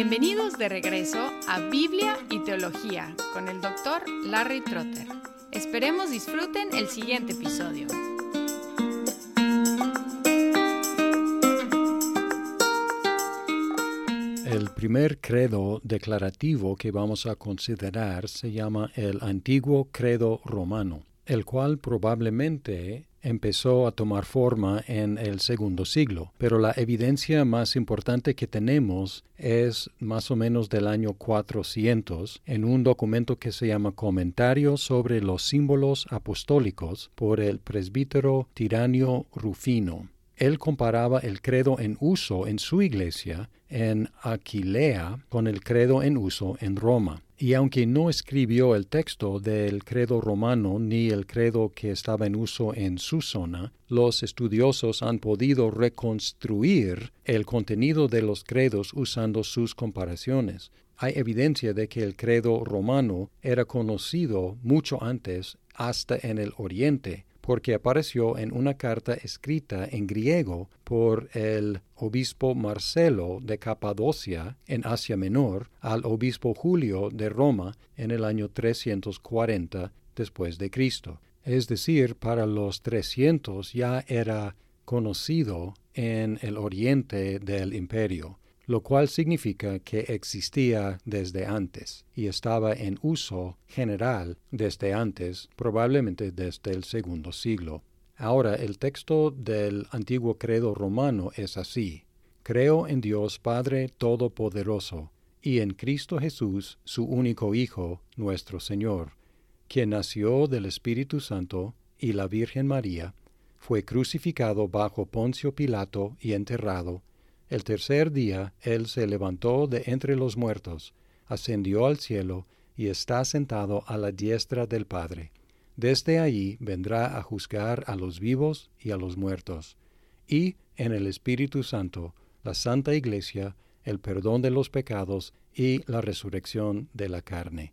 Bienvenidos de regreso a Biblia y Teología con el doctor Larry Trotter. Esperemos disfruten el siguiente episodio. El primer credo declarativo que vamos a considerar se llama el antiguo credo romano, el cual probablemente empezó a tomar forma en el segundo siglo, pero la evidencia más importante que tenemos es más o menos del año 400 en un documento que se llama Comentario sobre los símbolos apostólicos por el presbítero Tiranio Rufino. Él comparaba el credo en uso en su iglesia en Aquilea con el credo en uso en Roma. Y aunque no escribió el texto del credo romano ni el credo que estaba en uso en su zona, los estudiosos han podido reconstruir el contenido de los credos usando sus comparaciones. Hay evidencia de que el credo romano era conocido mucho antes hasta en el Oriente, porque apareció en una carta escrita en griego por el obispo Marcelo de Capadocia en Asia Menor al obispo Julio de Roma en el año 340 después de Cristo. Es decir, para los 300 ya era conocido en el oriente del imperio lo cual significa que existía desde antes y estaba en uso general desde antes, probablemente desde el segundo siglo. Ahora, el texto del antiguo credo romano es así. Creo en Dios Padre Todopoderoso y en Cristo Jesús, su único Hijo, nuestro Señor, quien nació del Espíritu Santo y la Virgen María, fue crucificado bajo Poncio Pilato y enterrado, el tercer día él se levantó de entre los muertos, ascendió al cielo y está sentado a la diestra del Padre. Desde allí vendrá a juzgar a los vivos y a los muertos. Y en el Espíritu Santo, la Santa Iglesia, el perdón de los pecados y la resurrección de la carne.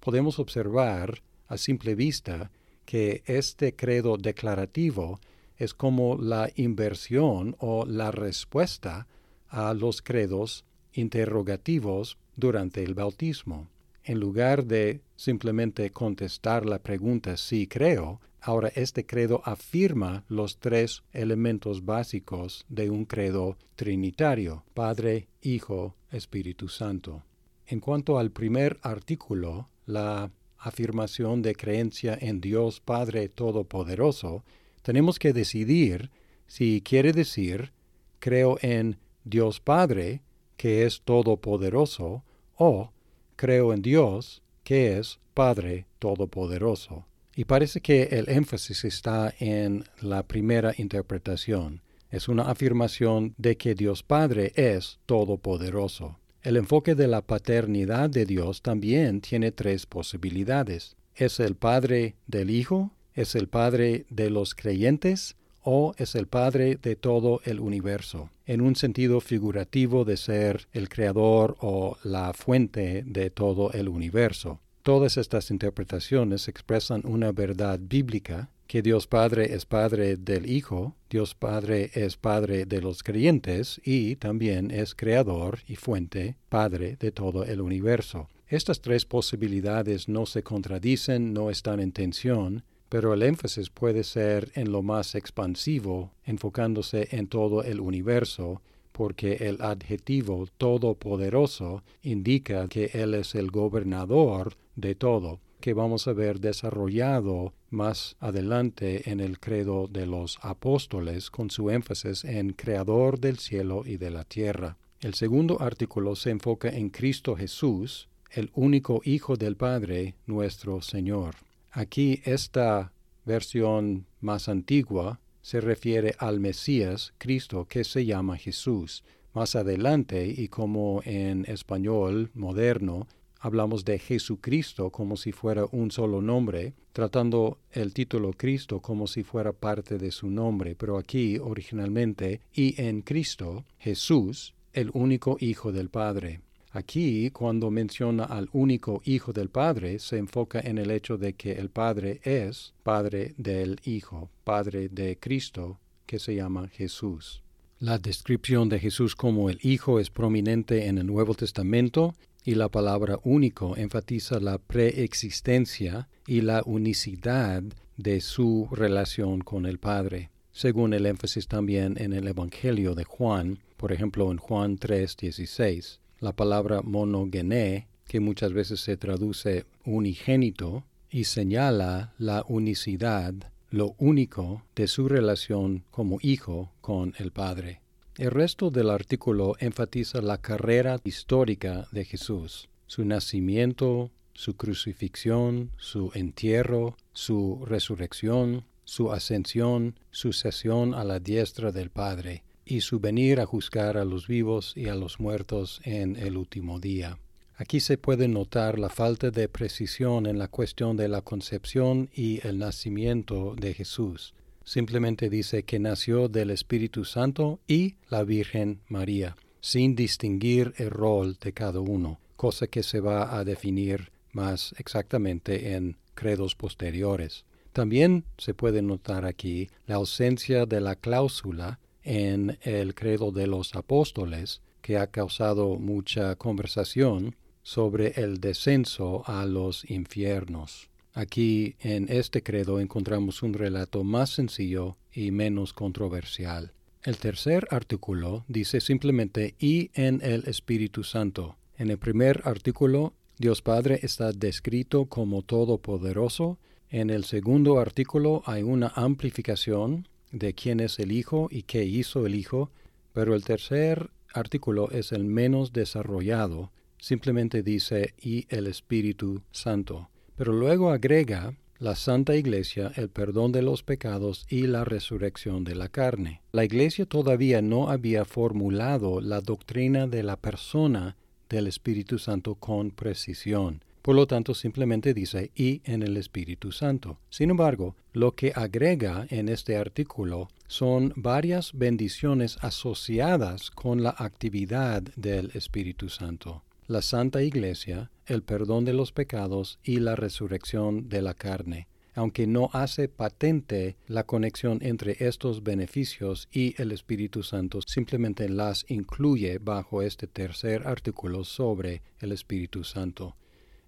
Podemos observar a simple vista que este credo declarativo es como la inversión o la respuesta a los credos interrogativos durante el bautismo. En lugar de simplemente contestar la pregunta si creo, ahora este credo afirma los tres elementos básicos de un credo trinitario, Padre, Hijo, Espíritu Santo. En cuanto al primer artículo, la afirmación de creencia en Dios Padre Todopoderoso, tenemos que decidir si quiere decir creo en Dios Padre, que es todopoderoso, o creo en Dios, que es Padre todopoderoso. Y parece que el énfasis está en la primera interpretación. Es una afirmación de que Dios Padre es todopoderoso. El enfoque de la paternidad de Dios también tiene tres posibilidades. ¿Es el Padre del Hijo? ¿Es el Padre de los creyentes? o es el Padre de todo el universo, en un sentido figurativo de ser el creador o la fuente de todo el universo. Todas estas interpretaciones expresan una verdad bíblica, que Dios Padre es Padre del Hijo, Dios Padre es Padre de los creyentes y también es Creador y fuente, Padre de todo el universo. Estas tres posibilidades no se contradicen, no están en tensión, pero el énfasis puede ser en lo más expansivo, enfocándose en todo el universo, porque el adjetivo todopoderoso indica que Él es el gobernador de todo, que vamos a ver desarrollado más adelante en el credo de los apóstoles con su énfasis en creador del cielo y de la tierra. El segundo artículo se enfoca en Cristo Jesús, el único Hijo del Padre, nuestro Señor. Aquí esta versión más antigua se refiere al Mesías, Cristo, que se llama Jesús. Más adelante, y como en español moderno, hablamos de Jesucristo como si fuera un solo nombre, tratando el título Cristo como si fuera parte de su nombre, pero aquí originalmente, y en Cristo, Jesús, el único Hijo del Padre. Aquí, cuando menciona al único Hijo del Padre, se enfoca en el hecho de que el Padre es Padre del Hijo, Padre de Cristo, que se llama Jesús. La descripción de Jesús como el Hijo es prominente en el Nuevo Testamento y la palabra único enfatiza la preexistencia y la unicidad de su relación con el Padre, según el énfasis también en el Evangelio de Juan, por ejemplo en Juan 3:16. La palabra monogené, que muchas veces se traduce unigénito, y señala la unicidad lo único de su relación como hijo con el Padre. El resto del artículo enfatiza la carrera histórica de Jesús, su nacimiento, su crucifixión, su entierro, su resurrección, su ascensión, su sesión a la diestra del Padre, y su venir a juzgar a los vivos y a los muertos en el último día. Aquí se puede notar la falta de precisión en la cuestión de la concepción y el nacimiento de Jesús. Simplemente dice que nació del Espíritu Santo y la Virgen María, sin distinguir el rol de cada uno, cosa que se va a definir más exactamente en credos posteriores. También se puede notar aquí la ausencia de la cláusula en el credo de los apóstoles, que ha causado mucha conversación sobre el descenso a los infiernos. Aquí en este credo encontramos un relato más sencillo y menos controversial. El tercer artículo dice simplemente y en el Espíritu Santo. En el primer artículo, Dios Padre está descrito como todopoderoso. En el segundo artículo hay una amplificación de quién es el Hijo y qué hizo el Hijo, pero el tercer artículo es el menos desarrollado simplemente dice y el Espíritu Santo. Pero luego agrega la Santa Iglesia, el perdón de los pecados y la resurrección de la carne. La Iglesia todavía no había formulado la doctrina de la persona del Espíritu Santo con precisión. Por lo tanto, simplemente dice y en el Espíritu Santo. Sin embargo, lo que agrega en este artículo son varias bendiciones asociadas con la actividad del Espíritu Santo la Santa Iglesia, el perdón de los pecados y la resurrección de la carne, aunque no hace patente la conexión entre estos beneficios y el Espíritu Santo, simplemente las incluye bajo este tercer artículo sobre el Espíritu Santo.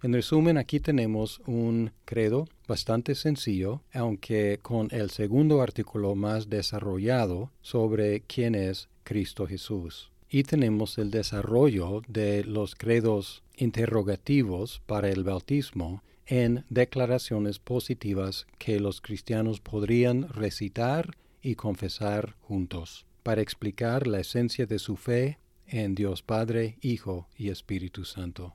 En resumen, aquí tenemos un credo bastante sencillo, aunque con el segundo artículo más desarrollado sobre quién es Cristo Jesús y tenemos el desarrollo de los credos interrogativos para el bautismo en declaraciones positivas que los cristianos podrían recitar y confesar juntos, para explicar la esencia de su fe en Dios Padre, Hijo y Espíritu Santo.